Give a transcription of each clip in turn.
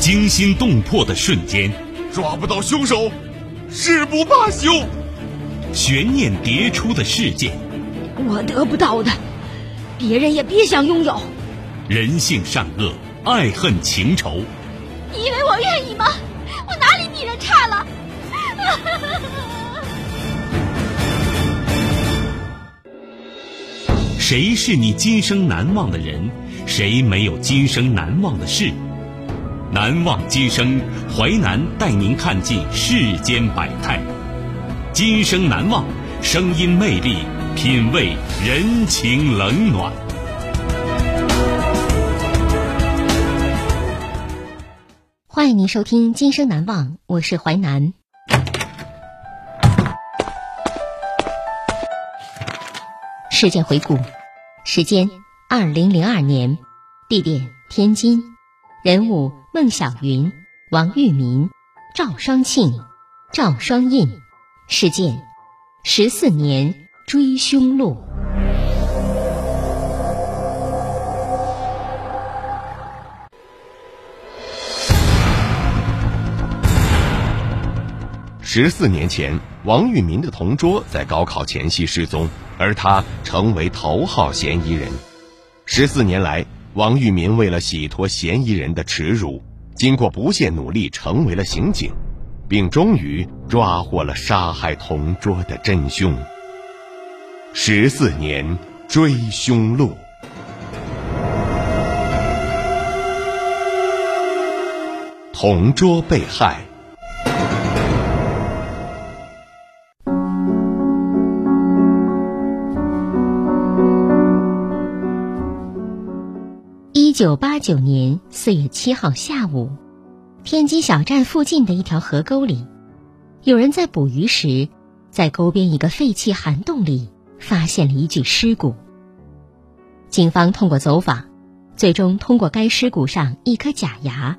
惊心动魄的瞬间，抓不到凶手，誓不罢休。悬念迭出的事件，我得不到的，别人也别想拥有。人性善恶，爱恨情仇。你以为我愿意吗？我哪里比人差了？谁是你今生难忘的人？谁没有今生难忘的事？难忘今生，淮南带您看尽世间百态。今生难忘，声音魅力，品味人情冷暖。欢迎您收听《今生难忘》，我是淮南。事件回顾。时间：二零零二年，地点：天津，人物：孟小云、王玉民、赵双庆、赵双印，事件：十四年追凶录。十四年前，王玉民的同桌在高考前夕失踪。而他成为头号嫌疑人。十四年来，王玉民为了洗脱嫌疑人的耻辱，经过不懈努力，成为了刑警，并终于抓获了杀害同桌的真凶。十四年追凶路，同桌被害。九八九年四月七号下午，天津小站附近的一条河沟里，有人在捕鱼时，在沟边一个废弃涵洞里发现了一具尸骨。警方通过走访，最终通过该尸骨上一颗假牙，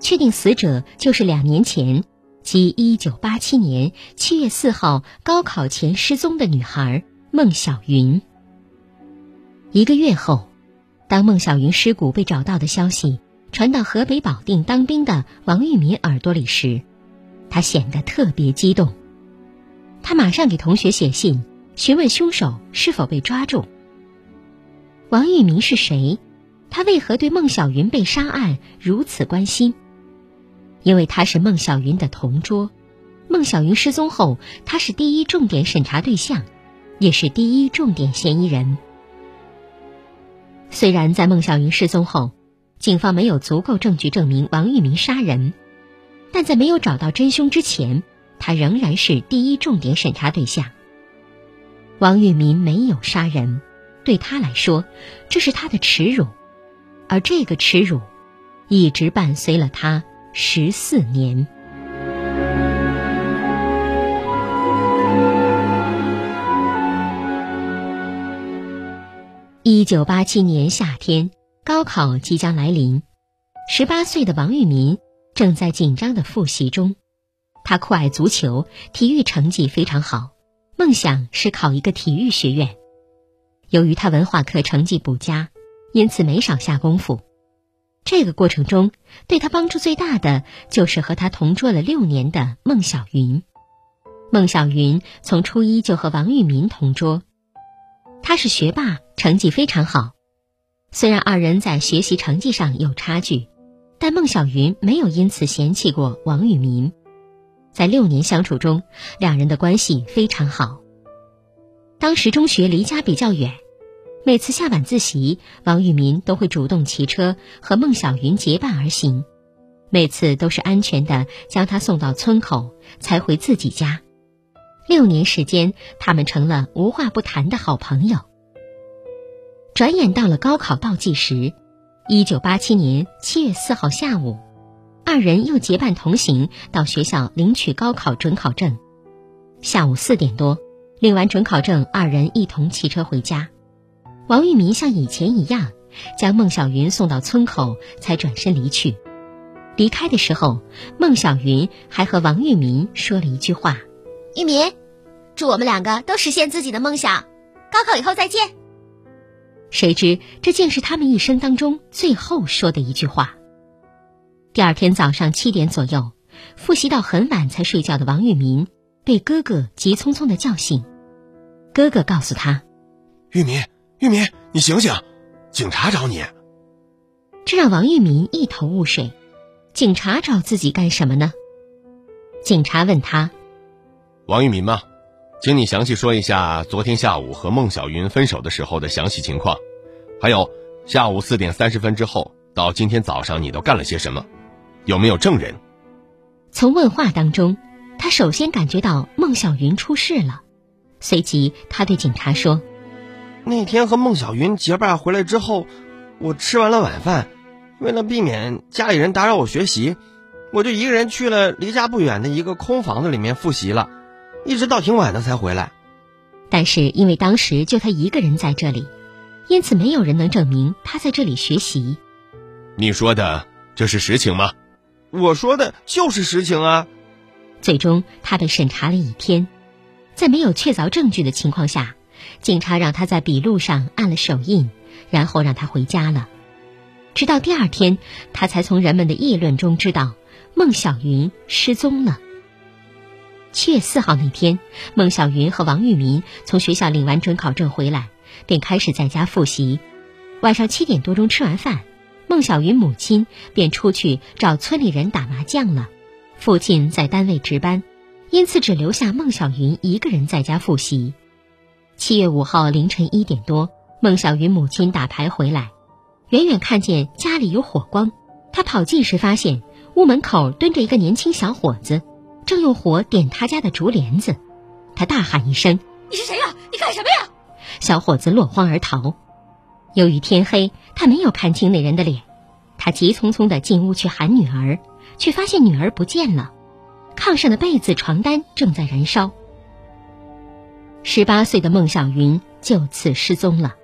确定死者就是两年前，即一九八七年七月四号高考前失踪的女孩孟小云。一个月后。当孟小云尸骨被找到的消息传到河北保定当兵的王玉民耳朵里时，他显得特别激动。他马上给同学写信，询问凶手是否被抓住。王玉民是谁？他为何对孟小云被杀案如此关心？因为他是孟小云的同桌，孟小云失踪后，他是第一重点审查对象，也是第一重点嫌疑人。虽然在孟小云失踪后，警方没有足够证据证明王玉民杀人，但在没有找到真凶之前，他仍然是第一重点审查对象。王玉民没有杀人，对他来说，这是他的耻辱，而这个耻辱，一直伴随了他十四年。一九八七年夏天，高考即将来临。十八岁的王玉民正在紧张的复习中。他酷爱足球，体育成绩非常好，梦想是考一个体育学院。由于他文化课成绩不佳，因此没少下功夫。这个过程中，对他帮助最大的就是和他同桌了六年的孟小云。孟小云从初一就和王玉民同桌，他是学霸。成绩非常好，虽然二人在学习成绩上有差距，但孟小云没有因此嫌弃过王玉民。在六年相处中，两人的关系非常好。当时中学离家比较远，每次下晚自习，王玉民都会主动骑车和孟小云结伴而行，每次都是安全的将她送到村口，才回自己家。六年时间，他们成了无话不谈的好朋友。转眼到了高考倒计时，一九八七年七月四号下午，二人又结伴同行到学校领取高考准考证。下午四点多，领完准考证，二人一同骑车回家。王玉民像以前一样，将孟小云送到村口，才转身离去。离开的时候，孟小云还和王玉民说了一句话：“玉民，祝我们两个都实现自己的梦想，高考以后再见。”谁知这竟是他们一生当中最后说的一句话。第二天早上七点左右，复习到很晚才睡觉的王玉民被哥哥急匆匆的叫醒。哥哥告诉他：“玉民，玉民，你醒醒，警察找你。”这让王玉民一头雾水。警察找自己干什么呢？警察问他：“王玉民吗？请你详细说一下昨天下午和孟小云分手的时候的详细情况，还有下午四点三十分之后到今天早上你都干了些什么？有没有证人？”从问话当中，他首先感觉到孟小云出事了，随即他对警察说：“那天和孟小云结伴回来之后，我吃完了晚饭。”为了避免家里人打扰我学习，我就一个人去了离家不远的一个空房子里面复习了，一直到挺晚的才回来。但是因为当时就他一个人在这里，因此没有人能证明他在这里学习。你说的这是实情吗？我说的就是实情啊。最终他被审查了一天，在没有确凿证据的情况下，警察让他在笔录上按了手印，然后让他回家了。直到第二天，他才从人们的议论中知道孟小云失踪了。七月四号那天，孟小云和王玉民从学校领完准考证回来，便开始在家复习。晚上七点多钟吃完饭，孟小云母亲便出去找村里人打麻将了。父亲在单位值班，因此只留下孟小云一个人在家复习。七月五号凌晨一点多，孟小云母亲打牌回来。远远看见家里有火光，他跑近时发现屋门口蹲着一个年轻小伙子，正用火点他家的竹帘子。他大喊一声：“你是谁呀？你干什么呀？”小伙子落荒而逃。由于天黑，他没有看清那人的脸。他急匆匆地进屋去喊女儿，却发现女儿不见了，炕上的被子、床单正在燃烧。十八岁的孟小云就此失踪了。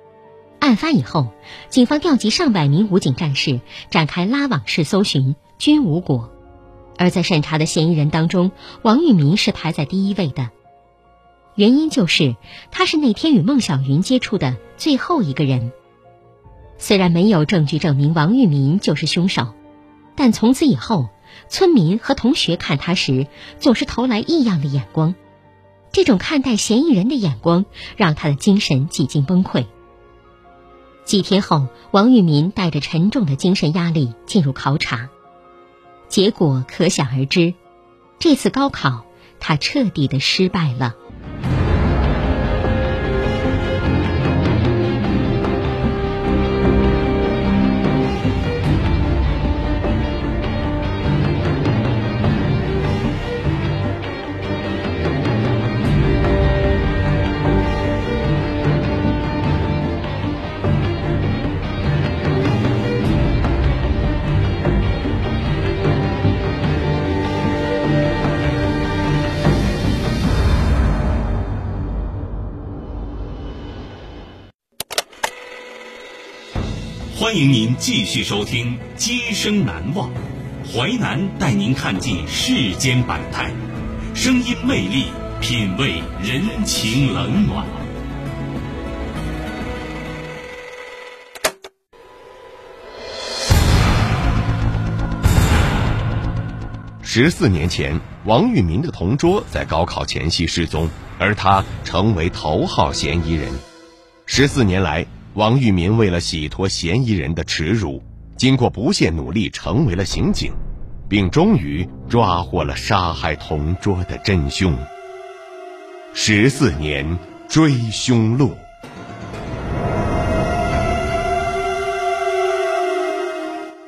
案发以后，警方调集上百名武警战士展开拉网式搜寻，均无果。而在审查的嫌疑人当中，王玉民是排在第一位的。原因就是他是那天与孟小云接触的最后一个人。虽然没有证据证明王玉民就是凶手，但从此以后，村民和同学看他时总是投来异样的眼光。这种看待嫌疑人的眼光，让他的精神几近崩溃。几天后，王玉民带着沉重的精神压力进入考场，结果可想而知。这次高考，他彻底的失败了。欢迎您继续收听《今生难忘》，淮南带您看尽世间百态，声音魅力，品味人情冷暖。十四年前，王玉民的同桌在高考前夕失踪，而他成为头号嫌疑人。十四年来。王玉民为了洗脱嫌疑人的耻辱，经过不懈努力，成为了刑警，并终于抓获了杀害同桌的真凶。十四年追凶路，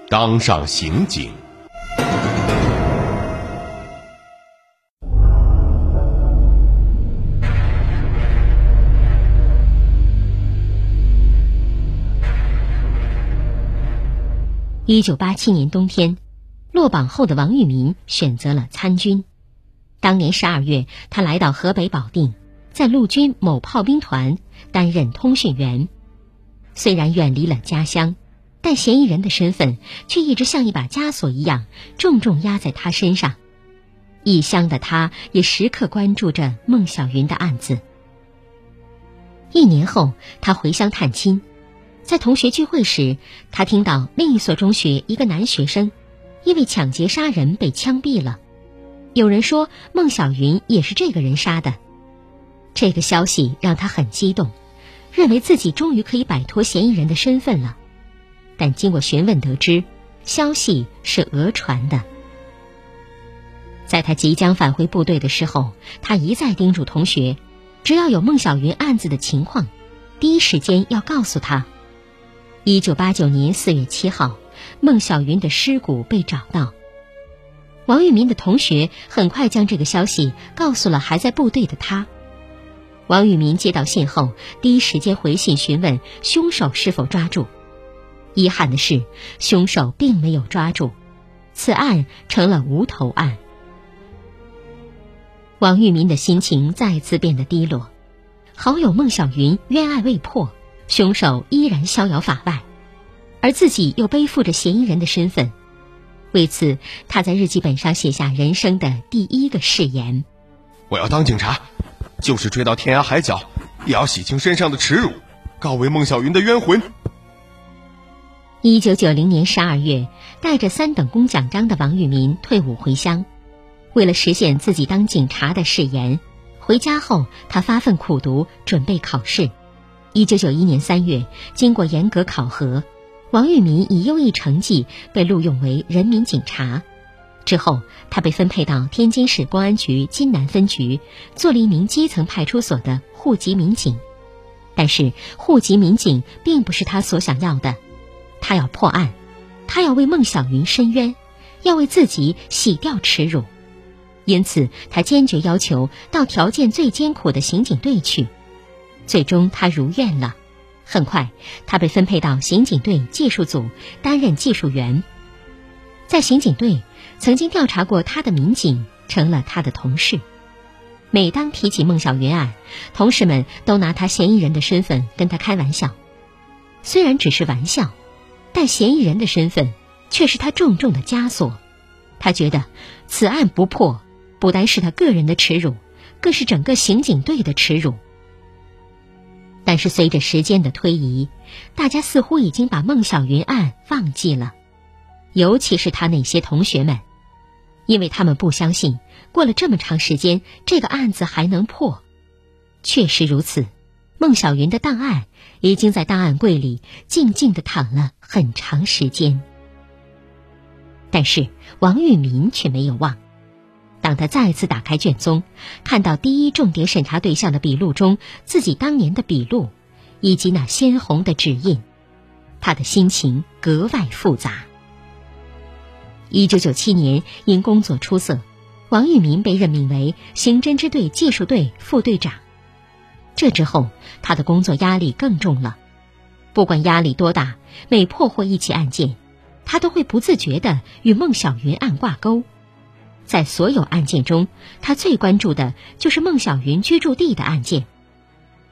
当上刑警。一九八七年冬天，落榜后的王玉民选择了参军。当年十二月，他来到河北保定，在陆军某炮兵团担任通讯员。虽然远离了家乡，但嫌疑人的身份却一直像一把枷锁一样重重压在他身上。异乡的他也时刻关注着孟小云的案子。一年后，他回乡探亲。在同学聚会时，他听到另一所中学一个男学生因为抢劫杀人被枪毙了。有人说孟小云也是这个人杀的。这个消息让他很激动，认为自己终于可以摆脱嫌疑人的身份了。但经过询问得知，消息是讹传的。在他即将返回部队的时候，他一再叮嘱同学，只要有孟小云案子的情况，第一时间要告诉他。一九八九年四月七号，孟小云的尸骨被找到。王玉民的同学很快将这个消息告诉了还在部队的他。王玉民接到信后，第一时间回信询问凶手是否抓住。遗憾的是，凶手并没有抓住，此案成了无头案。王玉民的心情再次变得低落。好友孟小云冤案未破，凶手依然逍遥法外，而自己又背负着嫌疑人的身份。为此，他在日记本上写下人生的第一个誓言：“我要当警察。”就是追到天涯海角，也要洗清身上的耻辱，告慰孟小云的冤魂。一九九零年十二月，带着三等功奖章的王玉民退伍回乡，为了实现自己当警察的誓言，回家后他发奋苦读，准备考试。一九九一年三月，经过严格考核，王玉民以优异成绩被录用为人民警察。之后，他被分配到天津市公安局津南分局，做了一名基层派出所的户籍民警。但是，户籍民警并不是他所想要的。他要破案，他要为孟小云伸冤，要为自己洗掉耻辱。因此，他坚决要求到条件最艰苦的刑警队去。最终，他如愿了。很快，他被分配到刑警队技术组担任技术员。在刑警队。曾经调查过他的民警成了他的同事。每当提起孟小云案，同事们都拿他嫌疑人的身份跟他开玩笑。虽然只是玩笑，但嫌疑人的身份却是他重重的枷锁。他觉得此案不破，不单是他个人的耻辱，更是整个刑警队的耻辱。但是随着时间的推移，大家似乎已经把孟小云案忘记了。尤其是他那些同学们，因为他们不相信过了这么长时间，这个案子还能破。确实如此，孟小云的档案已经在档案柜里静静的躺了很长时间。但是王玉民却没有忘。当他再次打开卷宗，看到第一重点审查对象的笔录中自己当年的笔录，以及那鲜红的指印，他的心情格外复杂。一九九七年，因工作出色，王玉民被任命为刑侦支队技术队副队长。这之后，他的工作压力更重了。不管压力多大，每破获一起案件，他都会不自觉地与孟小云案挂钩。在所有案件中，他最关注的就是孟小云居住地的案件，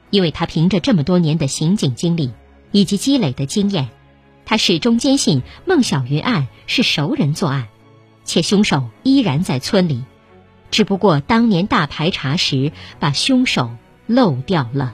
因为他凭着这么多年的刑警经历以及积累的经验。他始终坚信孟小云案是熟人作案，且凶手依然在村里，只不过当年大排查时把凶手漏掉了。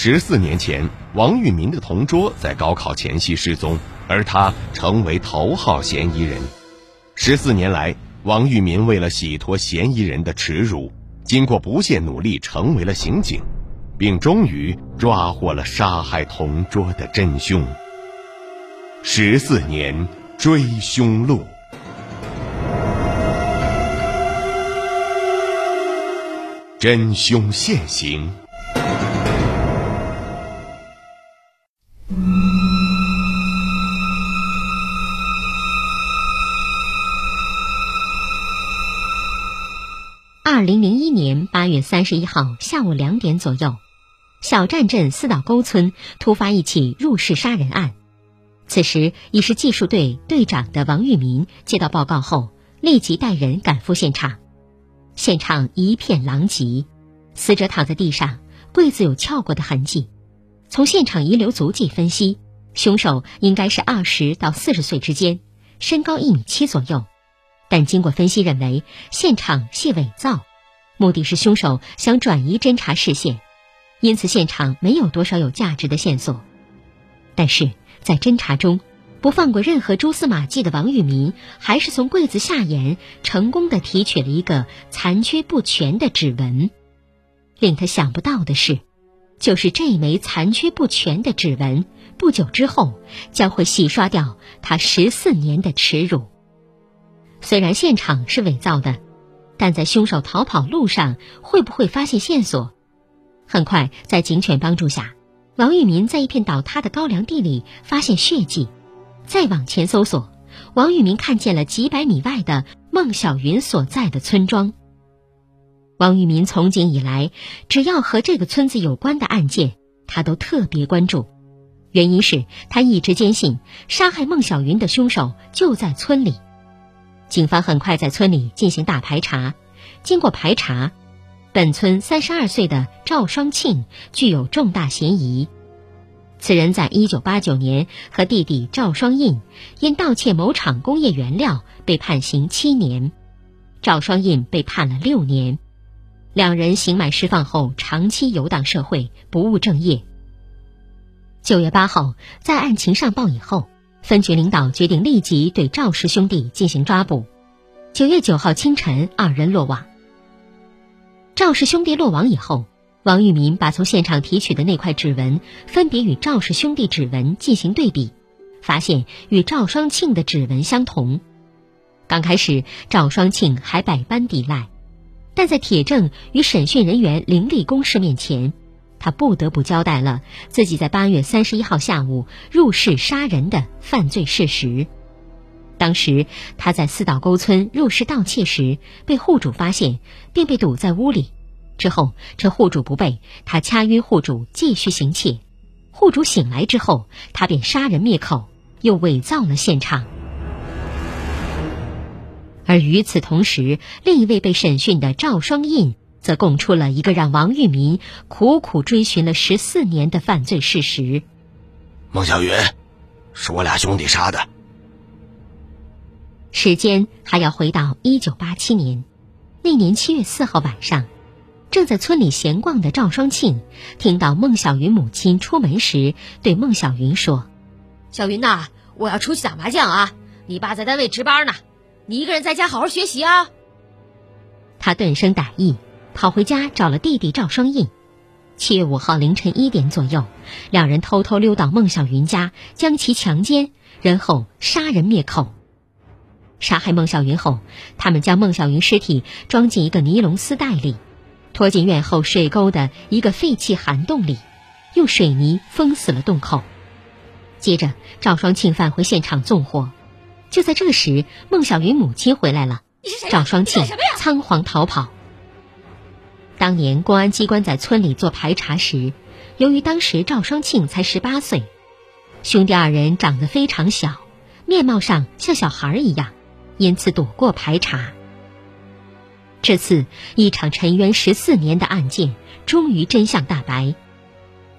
十四年前，王玉民的同桌在高考前夕失踪，而他成为头号嫌疑人。十四年来，王玉民为了洗脱嫌疑人的耻辱，经过不懈努力，成为了刑警，并终于抓获了杀害同桌的真凶。十四年追凶路，真凶现形。二零零一年八月三十一号下午两点左右，小站镇四道沟村突发一起入室杀人案。此时已是技术队队长的王玉民接到报告后，立即带人赶赴现场。现场一片狼藉，死者躺在地上，柜子有撬过的痕迹。从现场遗留足迹分析，凶手应该是二十到四十岁之间，身高一米七左右。但经过分析认为，现场系伪造。目的是凶手想转移侦查视线，因此现场没有多少有价值的线索。但是在侦查中，不放过任何蛛丝马迹的王玉民，还是从柜子下沿成功的提取了一个残缺不全的指纹。令他想不到的是，就是这枚残缺不全的指纹，不久之后将会洗刷掉他十四年的耻辱。虽然现场是伪造的。但在凶手逃跑路上会不会发现线索？很快，在警犬帮助下，王玉民在一片倒塌的高粱地里发现血迹。再往前搜索，王玉民看见了几百米外的孟小云所在的村庄。王玉民从警以来，只要和这个村子有关的案件，他都特别关注。原因是他一直坚信杀害孟小云的凶手就在村里。警方很快在村里进行大排查，经过排查，本村三十二岁的赵双庆具有重大嫌疑。此人在一九八九年和弟弟赵双印因盗窃某厂工业原料被判刑七年，赵双印被判了六年。两人刑满释放后，长期游荡社会，不务正业。九月八号，在案情上报以后。分局领导决定立即对赵氏兄弟进行抓捕。九月九号清晨，二人落网。赵氏兄弟落网以后，王玉民把从现场提取的那块指纹分别与赵氏兄弟指纹进行对比，发现与赵双庆的指纹相同。刚开始，赵双庆还百般抵赖，但在铁证与审讯人员凌厉攻势面前。他不得不交代了自己在八月三十一号下午入室杀人的犯罪事实。当时他在四道沟村入室盗窃时被户主发现，并被堵在屋里。之后趁户主不备，他掐晕户主继续行窃。户主醒来之后，他便杀人灭口，又伪造了现场。而与此同时，另一位被审讯的赵双印。则供出了一个让王玉民苦苦追寻了十四年的犯罪事实：孟小云是我俩兄弟杀的。时间还要回到一九八七年，那年七月四号晚上，正在村里闲逛的赵双庆听到孟小云母亲出门时对孟小云说：“小云呐，我要出去打麻将啊，你爸在单位值班呢，你一个人在家好好学习啊。”他顿生歹意。跑回家找了弟弟赵双印。七月五号凌晨一点左右，两人偷偷溜到孟小云家，将其强奸，然后杀人灭口。杀害孟小云后，他们将孟小云尸体装进一个尼龙丝袋里，拖进院后水沟的一个废弃涵洞里，用水泥封死了洞口。接着，赵双庆返回现场纵火。就在这时，孟小云母亲回来了，赵双庆仓皇逃跑。当年公安机关在村里做排查时，由于当时赵双庆才十八岁，兄弟二人长得非常小，面貌上像小孩一样，因此躲过排查。这次一场沉冤十四年的案件终于真相大白。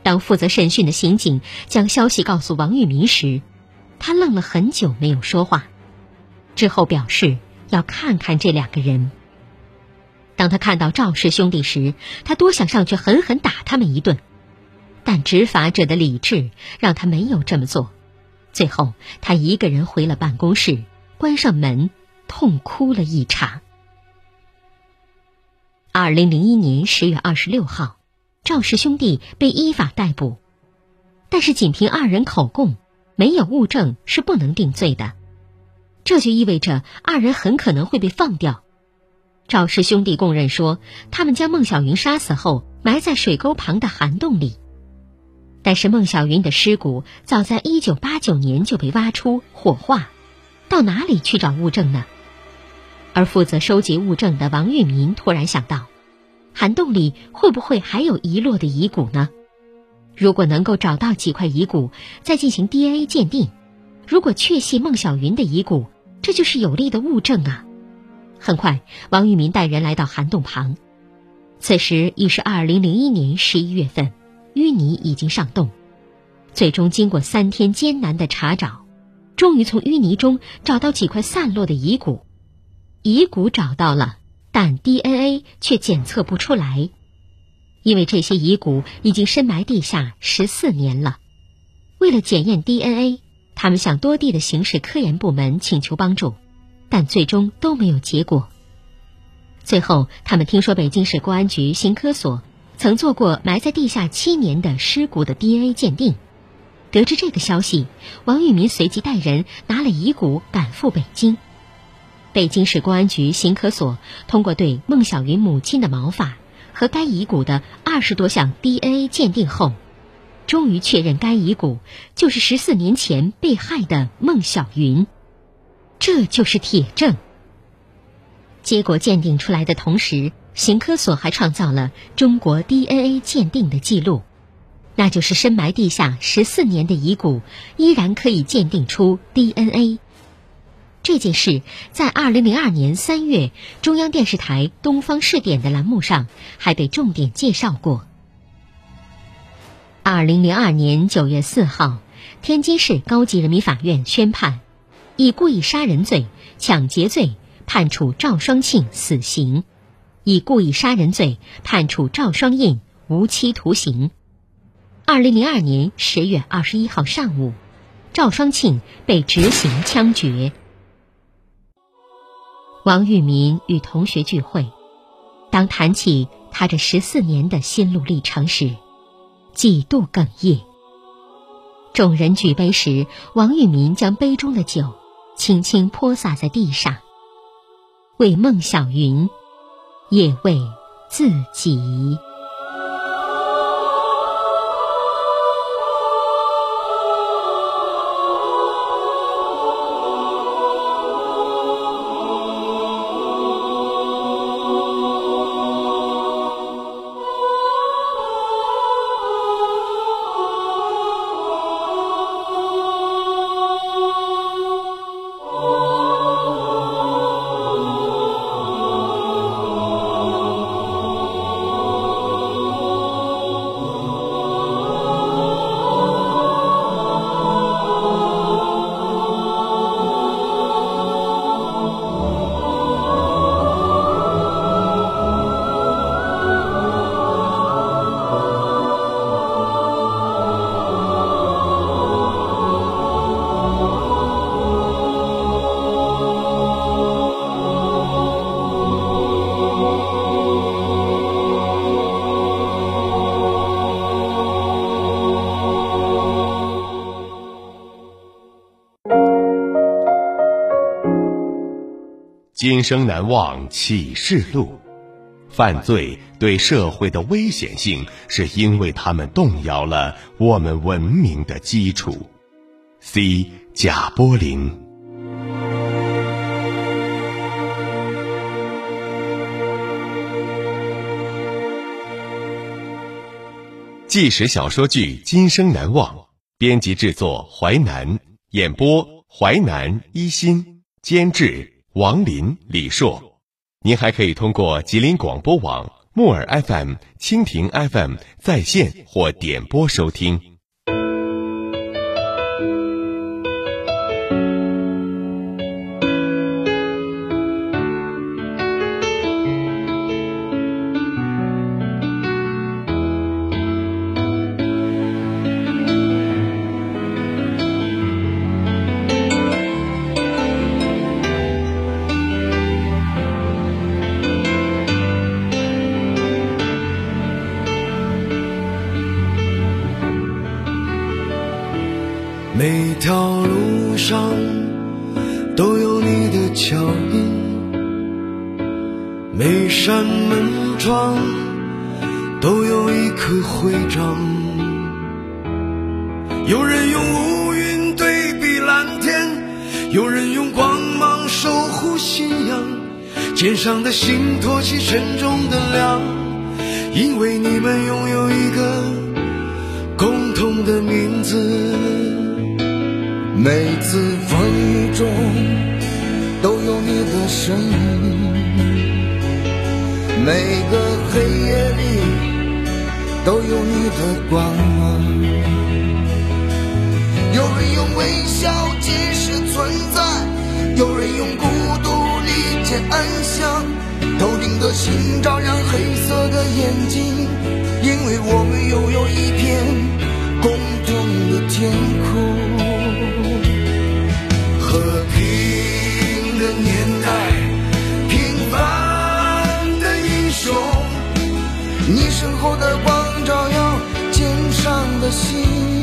当负责审讯的刑警将消息告诉王玉民时，他愣了很久没有说话，之后表示要看看这两个人。当他看到赵氏兄弟时，他多想上去狠狠打他们一顿，但执法者的理智让他没有这么做。最后，他一个人回了办公室，关上门，痛哭了一场。二零零一年十月二十六号，赵氏兄弟被依法逮捕，但是仅凭二人口供，没有物证是不能定罪的。这就意味着二人很可能会被放掉。赵氏兄弟供认说，他们将孟小云杀死后埋在水沟旁的涵洞里。但是孟小云的尸骨早在一九八九年就被挖出火化，到哪里去找物证呢？而负责收集物证的王玉民突然想到，涵洞里会不会还有遗落的遗骨呢？如果能够找到几块遗骨，再进行 DNA 鉴定，如果确系孟小云的遗骨，这就是有力的物证啊！很快，王玉民带人来到涵洞旁，此时已是二零零一年十一月份。淤泥已经上洞，最终经过三天艰难的查找，终于从淤泥中找到几块散落的遗骨。遗骨找到了，但 DNA 却检测不出来，因为这些遗骨已经深埋地下十四年了。为了检验 DNA，他们向多地的刑事科研部门请求帮助，但最终都没有结果。最后，他们听说北京市公安局刑科所。曾做过埋在地下七年的尸骨的 DNA 鉴定，得知这个消息，王玉民随即带人拿了遗骨赶赴北京。北京市公安局刑科所通过对孟小云母亲的毛发和该遗骨的二十多项 DNA 鉴定后，终于确认该遗骨就是十四年前被害的孟小云，这就是铁证。结果鉴定出来的同时。刑科所还创造了中国 DNA 鉴定的记录，那就是深埋地下十四年的遗骨依然可以鉴定出 DNA。这件事在二零零二年三月中央电视台《东方视点》的栏目上还被重点介绍过。二零零二年九月四号，天津市高级人民法院宣判，以故意杀人罪、抢劫罪判处赵双庆死刑。以故意杀人罪判处赵双印无期徒刑。二零零二年十月二十一号上午，赵双庆被执行枪决。王玉民与同学聚会，当谈起他这十四年的心路历程时，几度哽咽。众人举杯时，王玉民将杯中的酒轻轻泼洒在地上，为孟小云。也为自己。今生难忘启示录，犯罪对社会的危险性，是因为他们动摇了我们文明的基础。C. 贾柏林。纪实小说剧《今生难忘》，编辑制作淮南，演播淮南一心，监制。王林、李硕，您还可以通过吉林广播网、木耳 FM、蜻蜓 FM 在线或点播收听。每条路上都有你的脚印，每扇门窗都有一颗徽章。有人用乌云对比蓝天，有人用光芒守护信仰。肩上的心托起沉重的梁，因为你们拥有一个共同的名字。每次风雨中都有你的身影，每个黑夜里都有你的光芒。有人用微笑解释存在，有人用孤独理解安详。头顶的星照亮黑色的眼睛，因为我们拥有一片共同的天空。和平的年代，平凡的英雄，你身后的光照耀肩上的心。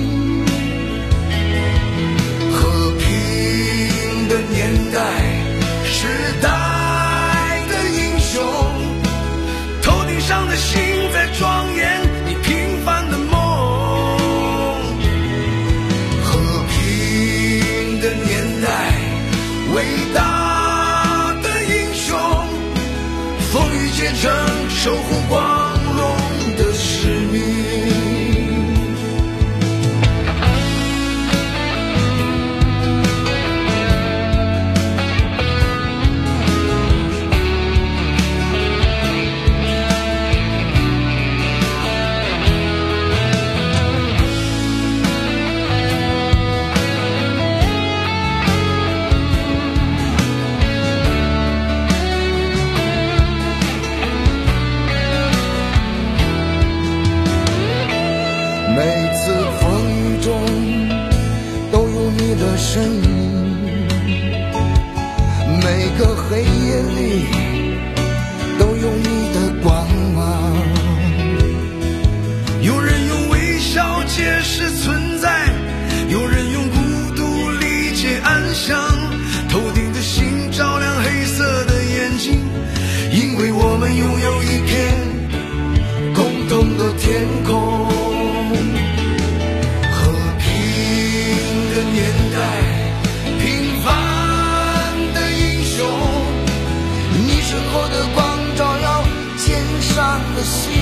上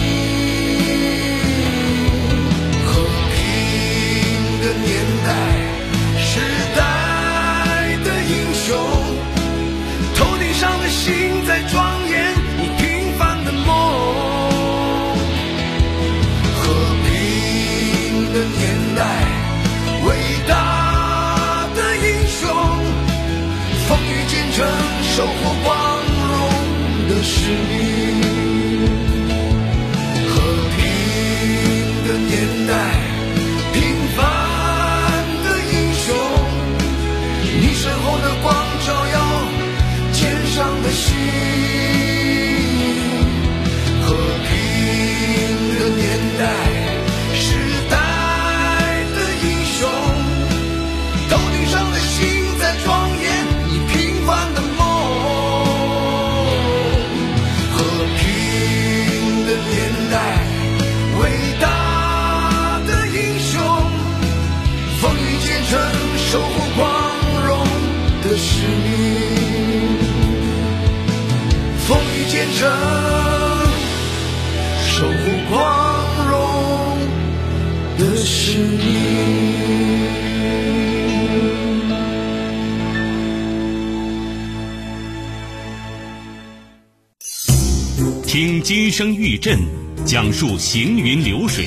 今生玉振，讲述行云流水，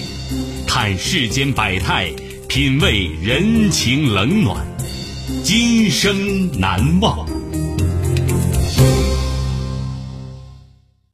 看世间百态，品味人情冷暖，今生难忘。